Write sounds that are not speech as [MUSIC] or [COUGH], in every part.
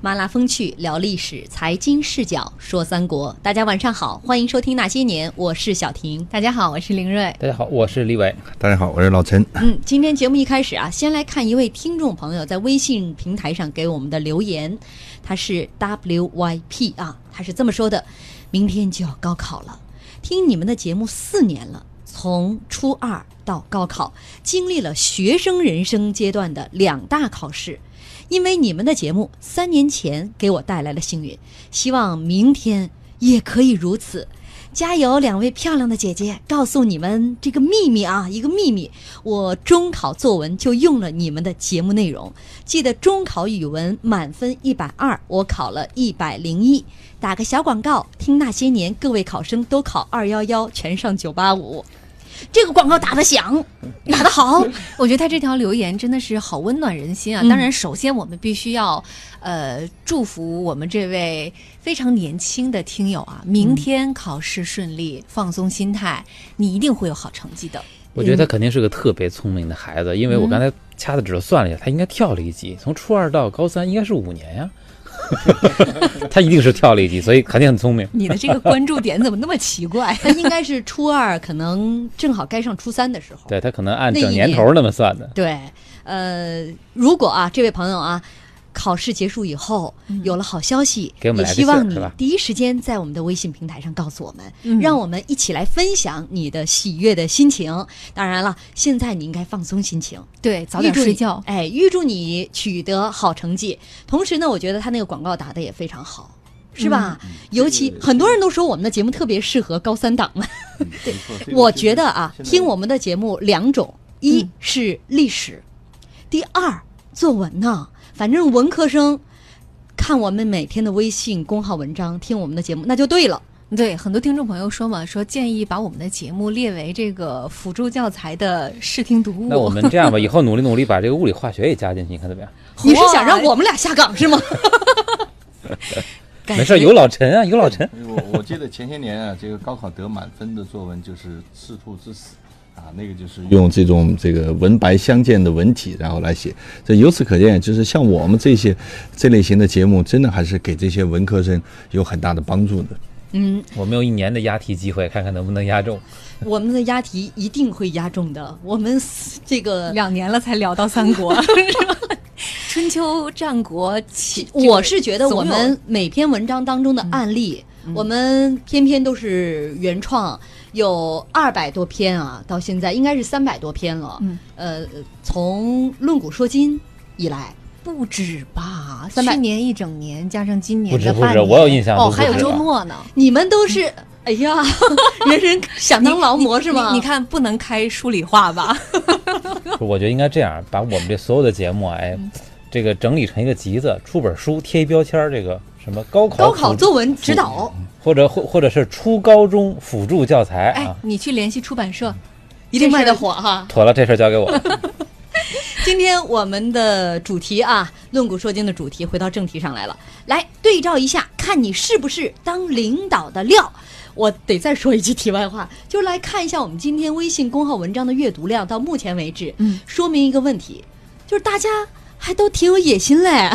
麻辣风趣聊历史，财经视角说三国。大家晚上好，欢迎收听《那些年》，我是小婷。大家好，我是林瑞。大家好，我是李伟。大家好，我是老陈。嗯，今天节目一开始啊，先来看一位听众朋友在微信平台上给我们的留言，他是 WYP 啊，他是这么说的：明天就要高考了，听你们的节目四年了，从初二到高考，经历了学生人生阶段的两大考试。因为你们的节目三年前给我带来了幸运，希望明天也可以如此。加油，两位漂亮的姐姐！告诉你们这个秘密啊，一个秘密。我中考作文就用了你们的节目内容。记得中考语文满分一百二，我考了一百零一。打个小广告，听那些年各位考生都考二幺幺，全上九八五。这个广告打得响，打得好。[LAUGHS] 我觉得他这条留言真的是好温暖人心啊！当然，首先我们必须要呃祝福我们这位非常年轻的听友啊，明天考试顺利，放松心态，你一定会有好成绩的。我觉得他肯定是个特别聪明的孩子，因为我刚才掐的指头算了一下，他应该跳了一级，从初二到高三应该是五年呀。[LAUGHS] 他一定是跳了一级，所以肯定很聪明。你的这个关注点怎么那么奇怪？[LAUGHS] 他应该是初二，可能正好该上初三的时候。对他可能按整年头那么算的。对，呃，如果啊，这位朋友啊。考试结束以后，有了好消息，也希望你第一时间在我们的微信平台上告诉我们，让我们一起来分享你的喜悦的心情。当然了，现在你应该放松心情，对，早点睡觉。哎，预祝你取得好成绩。同时呢，我觉得他那个广告打的也非常好，是吧？尤其很多人都说我们的节目特别适合高三党们。对，[LAUGHS] 我觉得啊，听我们的节目两种，一是历史，第二作文呢。反正文科生看我们每天的微信公号文章，听我们的节目，那就对了。对，很多听众朋友说嘛，说建议把我们的节目列为这个辅助教材的视听读物。那我们这样吧，以后努力努力把这个物理化学也加进去，你看怎么样？你是想让我们俩下岗是吗？没事，有老陈啊，有老陈。我我记得前些年啊，这个高考得满分的作文就是《赤兔之死》。啊，那个就是用这种这个文白相间的文体，然后来写。这由此可见，就是像我们这些这类型的节目，真的还是给这些文科生有很大的帮助的。嗯，我们有一年的押题机会，看看能不能押中。[LAUGHS] 我们的押题一定会押中的。我们这个两年了才聊到三国 [LAUGHS] [LAUGHS] 春秋战国起。我是觉得我们每篇文章当中的案例，我们偏偏都是原创。有二百多篇啊，到现在应该是三百多篇了。嗯，呃，从论古说今以来，不止吧？去年一整年加上今年的半年，我有印象哦，还有周末呢。你们都是哎呀，[LAUGHS] 人人想当劳模是吗？你看，不能开数理化吧？[LAUGHS] 我觉得应该这样，把我们这所有的节目，哎，这个整理成一个集子，出本书，贴一标签，这个什么高考高考作文指导。或者或或者是初高中辅助教材啊，你去联系出版社，一定卖得火哈。妥了，这事儿交给我。[LAUGHS] [LAUGHS] 今天我们的主题啊，论古说今的主题，回到正题上来了。来对照一下，看你是不是当领导的料。我得再说一句题外话，就来看一下我们今天微信公号文章的阅读量，到目前为止，嗯，说明一个问题，就是大家还都挺有野心嘞。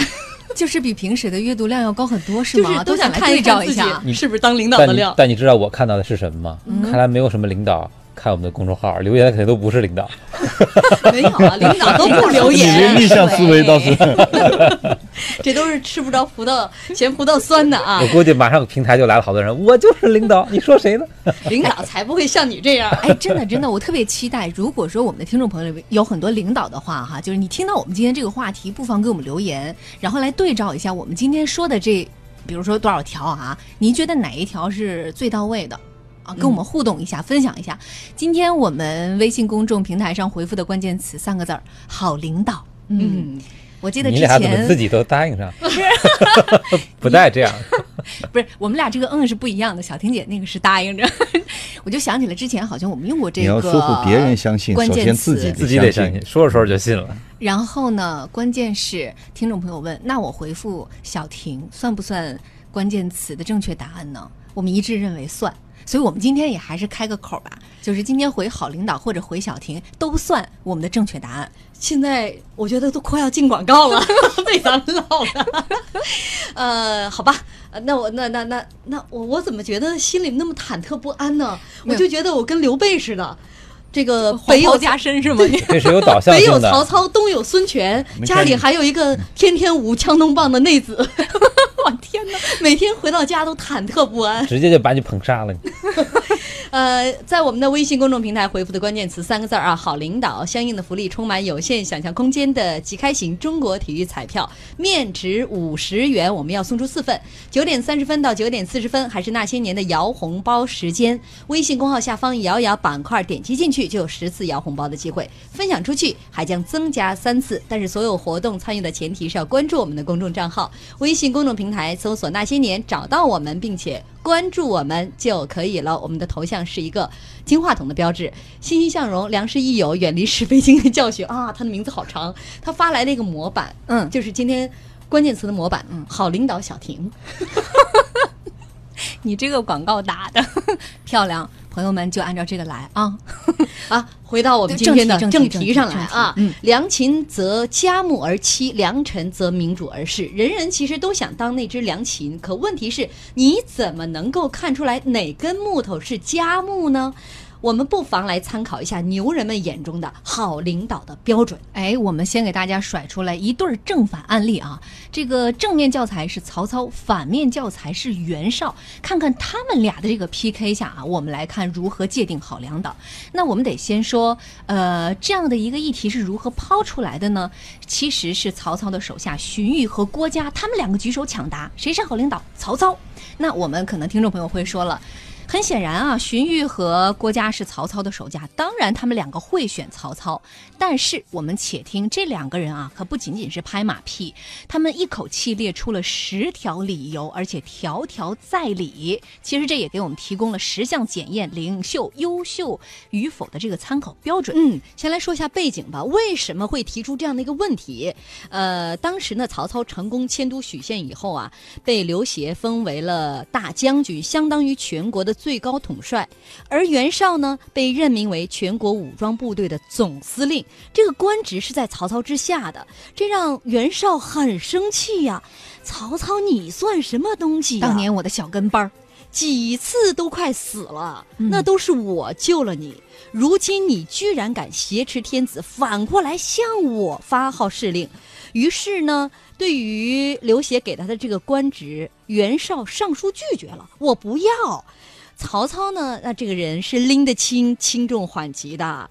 [LAUGHS] 就是比平时的阅读量要高很多，是吗？都想看对照一下，你是不是当领导的料？但你知道我看到的是什么吗？看来没有什么领导。看我们的公众号留言的肯定都不是领导，[LAUGHS] 没有啊，领导都不留言。逆向思维倒是，[LAUGHS] 这都是吃不着葡萄嫌葡萄酸的啊！我估计马上平台就来了好多人，我就是领导，你说谁呢？[LAUGHS] 领导才不会像你这样！哎，真的真的，我特别期待，如果说我们的听众朋友有很多领导的话，哈，就是你听到我们今天这个话题，不妨给我们留言，然后来对照一下我们今天说的这，比如说多少条啊？您觉得哪一条是最到位的？啊，跟我们互动一下，分享一下。今天我们微信公众平台上回复的关键词三个字儿：好领导。嗯，我记得之前自己都答应上，[LAUGHS] 不带这样。[LAUGHS] 不是，我们俩这个嗯是不一样的。小婷姐那个是答应着，[LAUGHS] 我就想起了之前好像我们用过这个。你要说服别人相信，首先自己自己得相信，说着说着就信了。然后呢，关键是听众朋友问，那我回复小婷算不算？关键词的正确答案呢？我们一致认为算。所以我们今天也还是开个口吧，就是今天回好领导或者回小婷都算我们的正确答案。现在我觉得都快要进广告了，[LAUGHS] 被咱们唠了。[LAUGHS] 呃，好吧，呃那我那那那那我我怎么觉得心里那么忐忑不安呢？我就觉得我跟刘备似的，这个北有北加身是吗？这是有导向北有。曹操，东有孙权，家里还有一个天天舞枪弄棒的内子。[LAUGHS] 我天哪！[LAUGHS] 每天回到家都忐忑不安。直接就把你捧杀了你。呃，在我们的微信公众平台回复的关键词三个字儿啊，好领导，相应的福利充满有限想象空间的即开型中国体育彩票，面值五十元，我们要送出四份。九点三十分到九点四十分，还是那些年的摇红包时间。微信公号下方摇摇板块，点击进去就有十次摇红包的机会，分享出去还将增加三次。但是所有活动参与的前提是要关注我们的公众账号，微信公众平台搜索“那些年”，找到我们，并且关注我们就可以了。我们的头像是一个金话筒的标志，欣欣向荣，良师益友，远离是非经验教训 [LAUGHS] 啊！他的名字好长，他发来了一个模板，嗯就是今天关键词的模板，嗯，好领导小婷。[LAUGHS] [LAUGHS] 你这个广告打的漂亮，朋友们就按照这个来啊。[LAUGHS] 啊，回到我们今天的正题上来啊嗯，良禽择佳木而栖，良臣择明主而事。人人其实都想当那只良禽，可问题是，你怎么能够看出来哪根木头是佳木呢？我们不妨来参考一下牛人们眼中的好领导的标准。哎，我们先给大家甩出来一对儿正反案例啊。这个正面教材是曹操，反面教材是袁绍。看看他们俩的这个 PK 下啊，我们来看如何界定好领导。那我们得先说，呃，这样的一个议题是如何抛出来的呢？其实是曹操的手下荀彧和郭嘉，他们两个举手抢答，谁是好领导？曹操。那我们可能听众朋友会说了。很显然啊，荀彧和郭嘉是曹操的手下，当然他们两个会选曹操。但是我们且听这两个人啊，可不仅仅是拍马屁，他们一口气列出了十条理由，而且条条在理。其实这也给我们提供了十项检验领袖优秀与否的这个参考标准。嗯，先来说一下背景吧。为什么会提出这样的一个问题？呃，当时呢，曹操成功迁都许县以后啊，被刘协封为了大将军，相当于全国的最高统帅。而袁绍呢，被任命为全国武装部队的总司令，这个官职是在曹操之下的，这让袁绍很生气呀、曹操，你算什么东西呀、当年我的小跟班儿，几次都快死了，嗯那都是我救了你。如今你居然敢挟持天子，反过来向我发号施令。于是呢，对于刘协给他的这个官职，袁绍上书拒绝了，我不要。曹操呢，那这个人是拎得清轻重缓急的，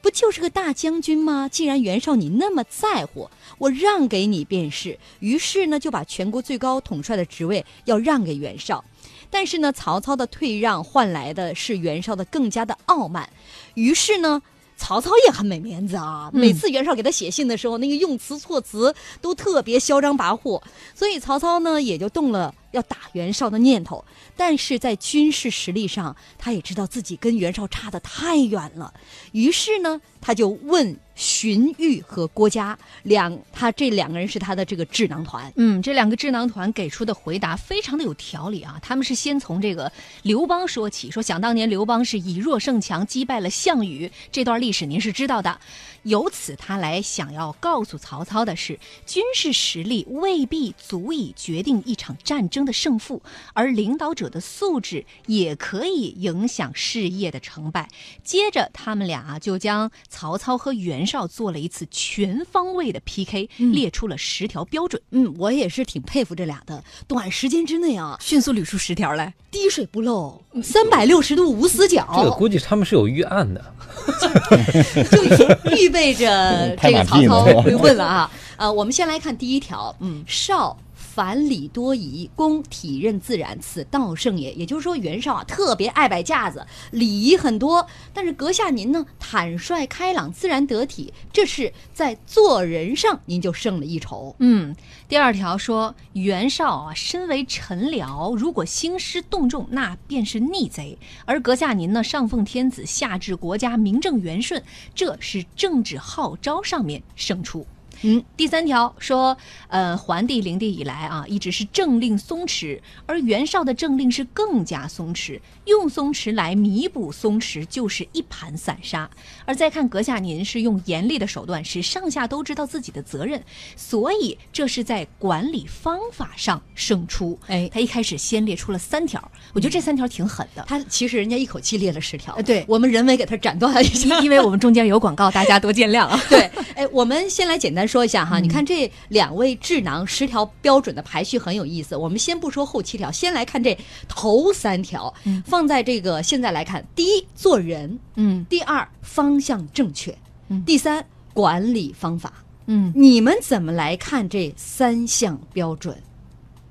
不就是个大将军吗？既然袁绍你那么在乎，我让给你便是。于是呢，就把全国最高统帅的职位要让给袁绍。但是呢，曹操的退让换来的是袁绍的更加的傲慢。于是呢，曹操也很没面子啊。嗯每次袁绍给他写信的时候，那个用词措辞都特别嚣张跋扈，所以曹操呢也就动了要打袁绍的念头。但是在军事实力上，他也知道自己跟袁绍差得太远了，于是呢，他就问荀彧和郭嘉两，他这两个人是他的这个智囊团。嗯，这两个智囊团给出的回答非常的有条理啊。他们是先从这个刘邦说起，说想当年刘邦是以弱胜强，击败了项羽，这段历史您是知道的。由此他来想要告诉曹操的是，军事实力未必足以决定一场战争的胜负，而领导者的素质也可以影响事业的成败。接着，他们俩啊就将曹操和袁绍做了一次全方位的 PK，、列出了十条标准。嗯，我也是挺佩服这俩的，短时间之内啊，迅速捋出十条来。滴水不漏，三百六十度无死角，这个估计他们是有预案的。[LAUGHS] 就预备着 [LAUGHS] 这个曹操会问了啊。呃，我们先来看第一条，嗯，少。凡礼多仪，公体任自然，此道圣也。也就是说，袁绍啊特别爱摆架子，礼仪很多。但是阁下您呢，坦率开朗，自然得体，这是在做人上您就胜了一筹。嗯，第二条说袁绍啊，身为臣僚，如果兴师动众，那便是逆贼；而阁下您呢，上奉天子，下治国家，名正言顺，这是政治号召上面胜出。嗯，第三条说，呃，桓帝灵帝以来啊，一直是政令松弛，而袁绍的政令是更加松弛，用松弛来弥补松弛，就是一盘散沙。而再看阁下您是用严厉的手段，使上下都知道自己的责任，所以这是在管理方法上胜出。哎他一开始先列出了三条，我觉得这三条挺狠的。他其实人家一口气列了十条，呃对我们人为给他斩断了一下。因为我们中间有广告，大家多见谅啊。[LAUGHS] 对，哎，我们先来简单说一下哈，你看这两位智囊十条标准的排序很有意思。我们先不说后七条，先来看这头三条，放在这个现在来看，第一做人，嗯第二方向正确，嗯第三管理方法。嗯，你们怎么来看这三项标准？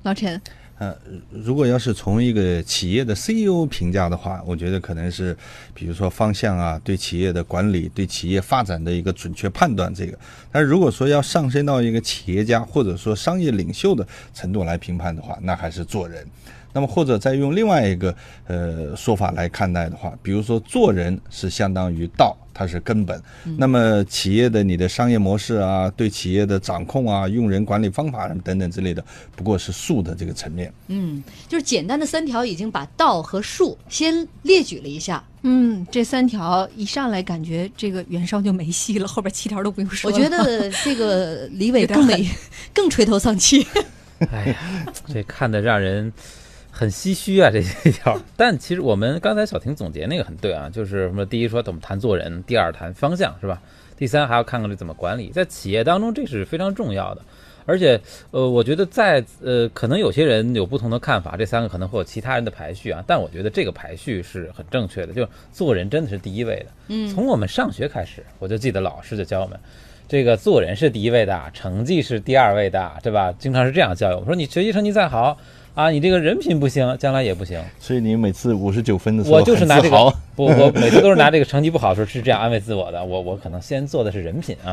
老陈，呃，如果要是从一个企业的 CEO 评价的话，我觉得可能是，比如说方向啊，对企业的管理、对企业发展的一个准确判断，这个。但如果说要上升到一个企业家或者说商业领袖的程度来评判的话，那还是做人。那么或者再用另外一个呃说法来看待的话，比如说做人是相当于道，它是根本。那么企业的你的商业模式啊，对企业的掌控啊，用人管理方法等等之类的，不过是术的这个层面。嗯，就是简单的三条已经把道和术先列举了一下。嗯，这三条一上来感觉这个袁绍就没戏了，后边七条都不用说我。觉得这个李伟 [LAUGHS] 更没更垂头丧气。[LAUGHS] 哎呀，这看得让人很唏嘘啊，[LAUGHS] 这些条。[LAUGHS] 但其实我们刚才小婷总结那个很对啊，就是什么第一说怎么谈做人，第二谈方向是吧？第三还要看看这怎么管理，在企业当中这是非常重要的。而且，呃，我觉得在呃，可能有些人有不同的看法，这三个可能会有其他人的排序啊，但我觉得这个排序是很正确的，就是做人真的是第一位的。嗯，从我们上学开始，我就记得老师就教我们，这个做人是第一位的，成绩是第二位的，对吧？经常是这样教育我们说，你学习成绩再好啊，你这个人品不行，将来也不行。所以你每次五十九分的时候，我就是拿这个不，我每次都是拿这个成绩不好的时候是这样安慰自我的。我我可能先做的是人品啊。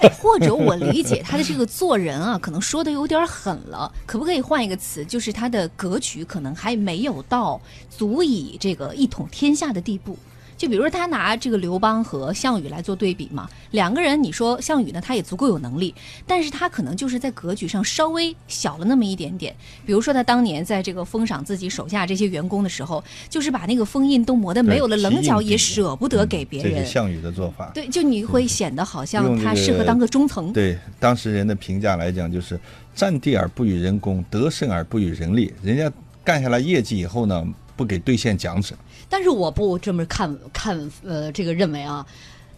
哎或者我理解他的这个做人啊，可能说的有点狠了，可不可以换一个词？就是他的格局可能还没有到足以这个一统天下的地步。就比如说他拿这个刘邦和项羽来做对比嘛，两个人你说项羽呢，他也足够有能力，但是他可能就是在格局上稍微小了那么一点点。比如说他当年在这个封赏自己手下这些员工的时候，就是把那个封印都磨得没有了棱角，也舍不得给别人这是。项羽的做法。对，就你会显得好像他适合当个中层。对当时人的评价来讲，就是占地而不与人功，得胜而不与人利。人家干下来业绩以后呢，不给兑现奖赏。但是我不这么看看，呃，这个认为啊，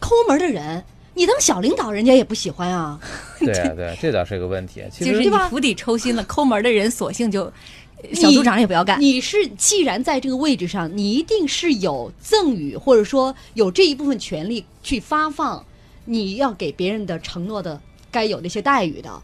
抠门的人，你当小领导，人家也不喜欢啊。[LAUGHS] 对啊，对啊，这倒是个问题。[LAUGHS] 其实就釜底抽薪了，抠门的人索性就小组长也不要干。你是既然在这个位置上，你一定是有赠与，或者说有这一部分权利去发放你要给别人的承诺的该有的一些待遇的。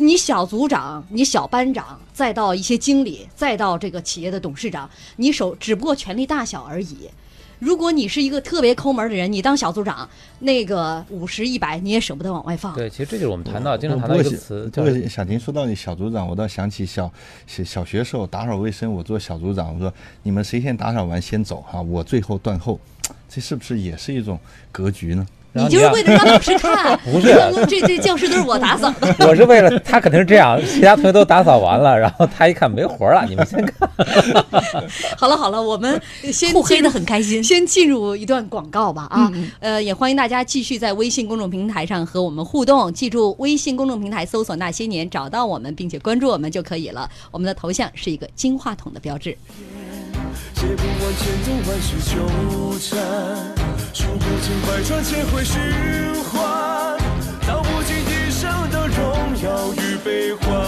你小组长，你小班长，再到一些经理，再到这个企业的董事长，你手只不过权力大小而已。如果你是一个特别抠门的人，你当小组长，那个五十一百你也舍不得往外放。对，其实这就是我们谈到经常谈到一个词，不叫过小婷说到你小组长，我倒想起小小小学时候打扫卫生，我做小组长，我说你们谁先打扫完先走哈，我最后断后，[TSK] 这是不是也是一种格局呢？你就是为了让老师看，[LAUGHS] 不是这这教室都是我打扫的。[LAUGHS] 我是为了他肯定是这样，其他同学都打扫完了，然后他一看没活了，你们先看。[LAUGHS] 好了好了，我们先互黑的很开心。先进入一段广告吧啊，嗯呃，也欢迎大家继续在微信公众平台上和我们互动。记住，微信公众平台搜索“那些年”，找到我们，并且关注我们就可以了。我们的头像是一个金话筒的标志。写不完千种万事纠缠，数不尽百转千回循环，道不尽一生的荣耀与悲欢，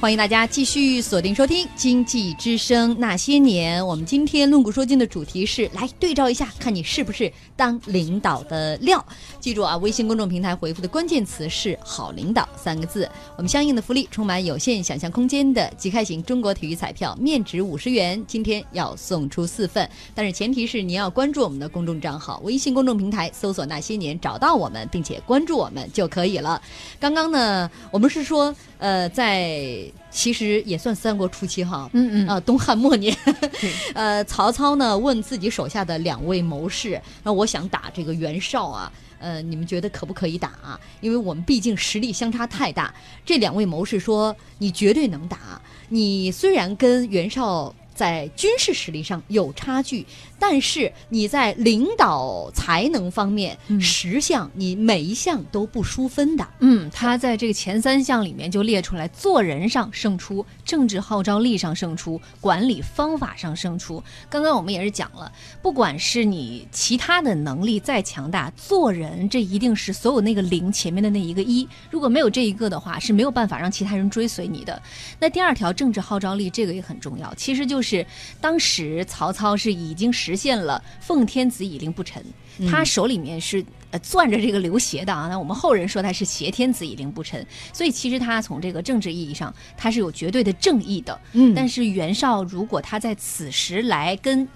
欢迎大家继续锁定收听《经济之声那些年》。我们今天论古说今的主题是来对照一下，看你是不是当领导的料。记住啊，微信公众平台回复的关键词是“好领导”三个字。我们相应的福利充满有限想象空间的即开型中国体育彩票，面值五十元，今天要送出四份，但是前提是您要关注我们的公众账号，微信公众平台搜索“那些年”，找到我们，并且关注我们就可以了。刚刚呢，我们是说，呃，在其实也算三国初期哈，嗯嗯啊，东汉末年，[LAUGHS] [LAUGHS] 呃，曹操呢问自己手下的两位谋士，那我想打这个袁绍啊，呃，你们觉得可不可以打啊？因为我们毕竟实力相差太大。这两位谋士说，你绝对能打，你虽然跟袁绍。在军事实力上有差距，但是你在领导才能方面，嗯十项你每一项都不输分的。嗯，他在这个前三项里面就列出来，做人上胜出，政治号召力上胜出，管理方法上胜出。刚刚我们也是讲了，不管是你其他的能力再强大，做人这一定是所有那个零前面的那一个一，如果没有这一个的话，是没有办法让其他人追随你的。那第二条政治号召力，这个也很重要，其实就是当时曹操是已经实现了奉天子以令不臣，他手里面是。呃，攥着这个刘协的啊，那我们后人说他是挟天子以令不臣，所以其实他从这个政治意义上，他是有绝对的正义的。嗯但是袁绍如果他在此时来跟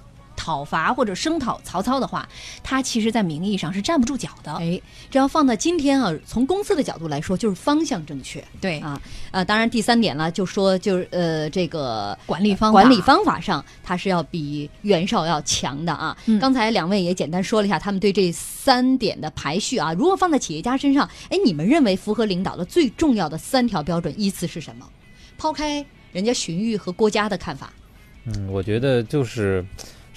讨伐或者声讨曹操的话，他其实在名义上是站不住脚的。哎，这要放到今天啊，从公司的角度来说，就是方向正确对啊。呃，当然第三点呢，就说就是呃这个管理方法管理方法上，他是要比袁绍要强的啊。嗯刚才两位也简单说了一下他们对这三点的排序啊。如果放在企业家身上，哎，你们认为符合领导的最重要的三条标准依次是什么？抛开人家荀彧和郭嘉的看法，嗯，我觉得就是，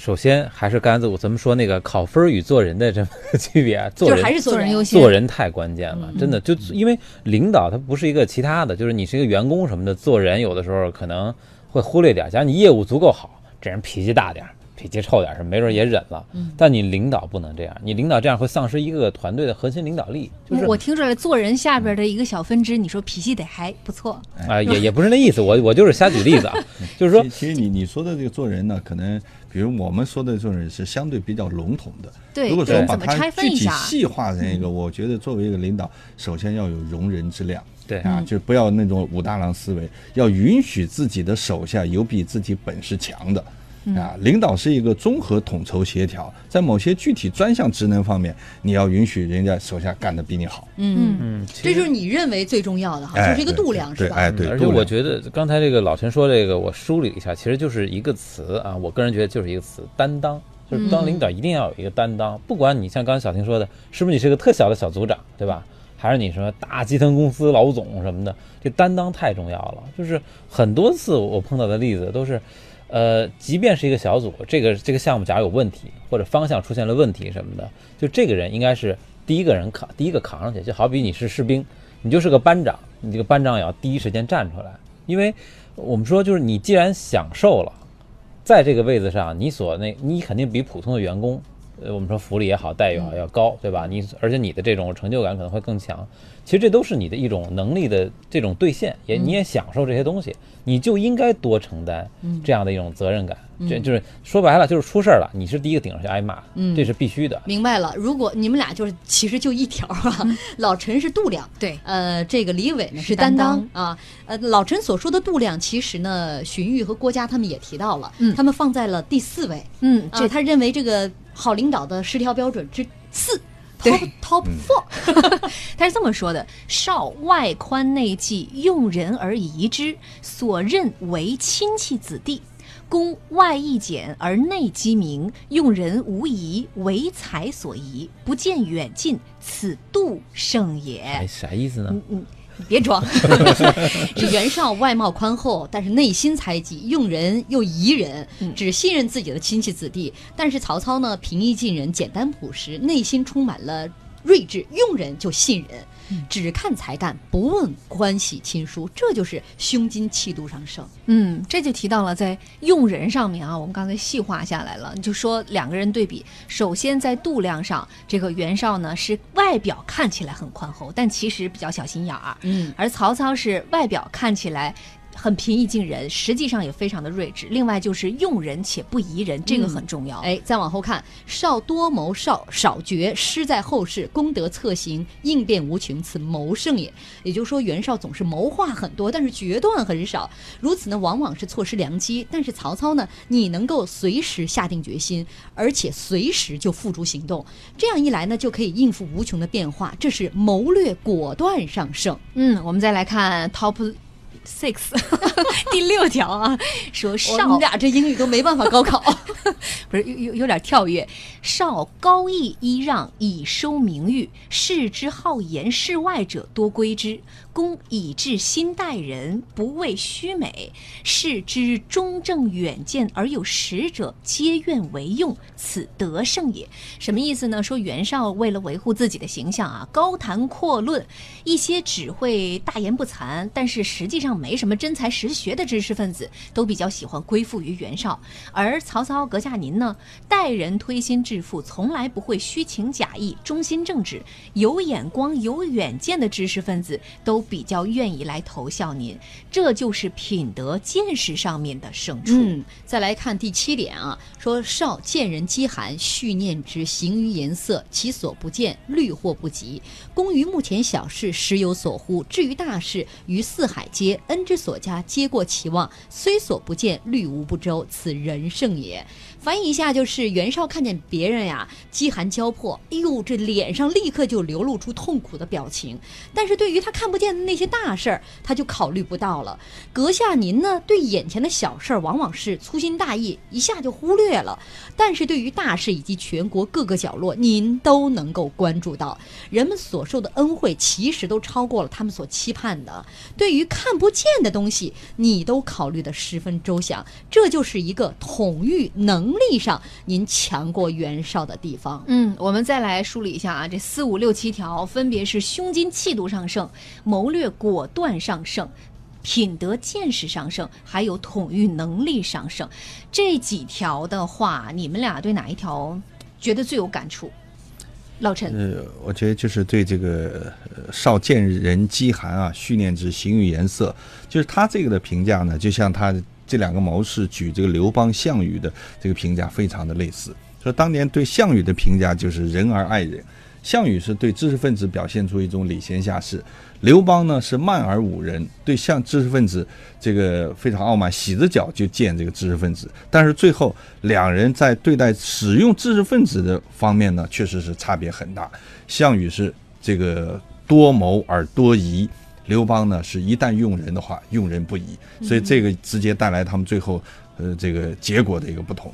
首先还是刚才我咱们说那个考分与做人的这么个区别啊，[LAUGHS] 做人就还是做人优先做人太关键了，嗯真的就因为领导他不是一个其他的，就是你是一个员工什么的，做人有的时候可能会忽略点儿。假如你业务足够好，这人脾气大点儿，脾气臭点儿，是没准也忍了。嗯但你领导不能这样，你领导这样会丧失一个团队的核心领导力，就是我听出来，做人下边的一个小分支，你说脾气得还不错。啊、也也不是那意思，我我就是瞎举例子啊，[LAUGHS] 就是说其其实你你说的这个做人呢，可能比如我们说的做人是相对比较笼统的。对，如果说把它具体？细化成一个，我觉得作为一个领导，首先要有容人之量。对啊，就不要那种武大郎思维，要允许自己的手下有比自己本事强的。啊，领导是一个综合统筹协调，在某些具体专项职能方面，你要允许人家手下干得比你好。嗯，嗯，这就是你认为最重要的哈，哎就是一个度量，是吧？对哎，对，而且我觉得刚才这个老陈说这个，我梳理了一下，其实就是一个词啊，我个人觉得就是一个词——担当。就是当领导一定要有一个担当，不管你像刚才小婷说的，是不是你是个特小的小组长，对吧？还是你什么大集团公司老总什么的，这担当太重要了。就是很多次我碰到的例子都是，呃，即便是一个小组，这个这个项目假如有问题或者方向出现了问题什么的，就这个人应该是第一个人扛，第一个扛上去。就好比你是士兵，你就是个班长，你这个班长也要第一时间站出来，因为我们说就是你既然享受了，在这个位子上，你所那你肯定比普通的员工，呃，我们说福利也好，待遇也好要高，对吧？你而且你的这种成就感可能会更强。其实这都是你的一种能力的这种兑现，也你也享受这些东西，你就应该多承担这样的一种责任感。这就是说白了，就是出事儿了，你是第一个顶上去挨骂，嗯这是必须的。明白了，如果你们俩就是其实就一条啊，老陈是度量，对呃，这个李伟呢是是担担当啊，呃，老陈所说的度量，其实呢，荀彧和郭嘉他们也提到了，嗯他们放在了第四位，嗯，啊，这他认为这个好领导的十条标准之四，top top four，[LAUGHS] 他是这么说的：少外宽内忌，用人而宜之，所任为亲戚子弟。公外易简而内机明，用人无疑，唯才所宜，不见远近，此度胜也。哎，啥意思呢？嗯嗯，你别装，[LAUGHS] 是袁绍外貌宽厚，但是内心猜忌，用人又疑人，只信任自己的亲戚子弟。但是曹操呢，平易近人，简单朴实，内心充满了睿智，用人就信人，只看才干，不问关系亲疏，这就是胸襟气度上升。嗯，这就提到了在用人上面啊，我们刚才细化下来了，就说两个人对比，首先在度量上，这个袁绍呢是外表看起来很宽厚，但其实比较小心眼儿，嗯，而曹操是外表看起来。很平易近人，实际上也非常的睿智。另外就是用人且不疑人，这个很重要。哎，再往后看，少多谋，少少决，失在后世，功德策行，应变无穷，此谋胜也。也就是说，袁绍总是谋划很多，但是决断很少，如此呢，往往是错失良机。但是曹操呢，你能够随时下定决心，而且随时就付诸行动，这样一来呢，就可以应付无穷的变化，这是谋略果断上胜。嗯，我们再来看 top six [LAUGHS] 第六条啊，说我少们俩这英语都没办法高考。[LAUGHS] 不是有有有点跳跃，少高义揖让以收名誉，世之好言事外者多归之。公以至心待人，不为虚美；士之中正远见而有识者，皆愿为用，此德胜也。什么意思呢？说袁绍为了维护自己的形象啊，高谈阔论，一些只会大言不惭，但是实际上没什么真才实学的知识分子，都比较喜欢归附于袁绍。而曹操阁下您呢，待人推心置腹，从来不会虚情假意，忠心正直，有眼光、有远见的知识分子都比较愿意来投效您，这就是品德见识上面的胜处。嗯，再来看第七点啊，说少见人饥寒，蓄念之，行于颜色，其所不见，虑或不及。公于目前小事，时有所忽；至于大事，于四海皆恩之所加，皆过其望，虽所不见，虑无不周，此人胜也。翻译一下就是袁绍看见别人呀饥寒交迫，哎呦，这脸上立刻就流露出痛苦的表情。但是对于他看不见的那些大事儿，他就考虑不到了。阁下您呢，对眼前的小事儿往往是粗心大意，一下就忽略了；但是对于大事以及全国各个角落，您都能够关注到。人们所受的恩惠，其实都超过了他们所期盼的。对于看不见的东西，你都考虑的十分周详，这就是一个统御能力上您强过袁绍的地方。嗯，我们再来梳理一下啊，这四五六七条分别是胸襟气度上胜，谋略果断上胜。品德见识上升，还有统御能力上升，这几条的话，你们俩对哪一条觉得最有感触？老陈，呃，我觉得就是对这个呃少见人饥寒啊，绪念之，行于颜色，就是他这个的评价呢，就像他这两个谋士举这个刘邦、项羽的这个评价非常的类似。说当年对项羽的评价就是仁而爱人，项羽是对知识分子表现出一种礼贤下士，刘邦呢是慢而侮人，对像知识分子这个非常傲慢，洗着脚就见这个知识分子。但是最后两人在对待使用知识分子的方面呢，确实是差别很大。项羽是这个多谋而多疑，刘邦呢是一旦用人的话，用人不疑，所以这个直接带来他们最后呃这个结果的一个不同。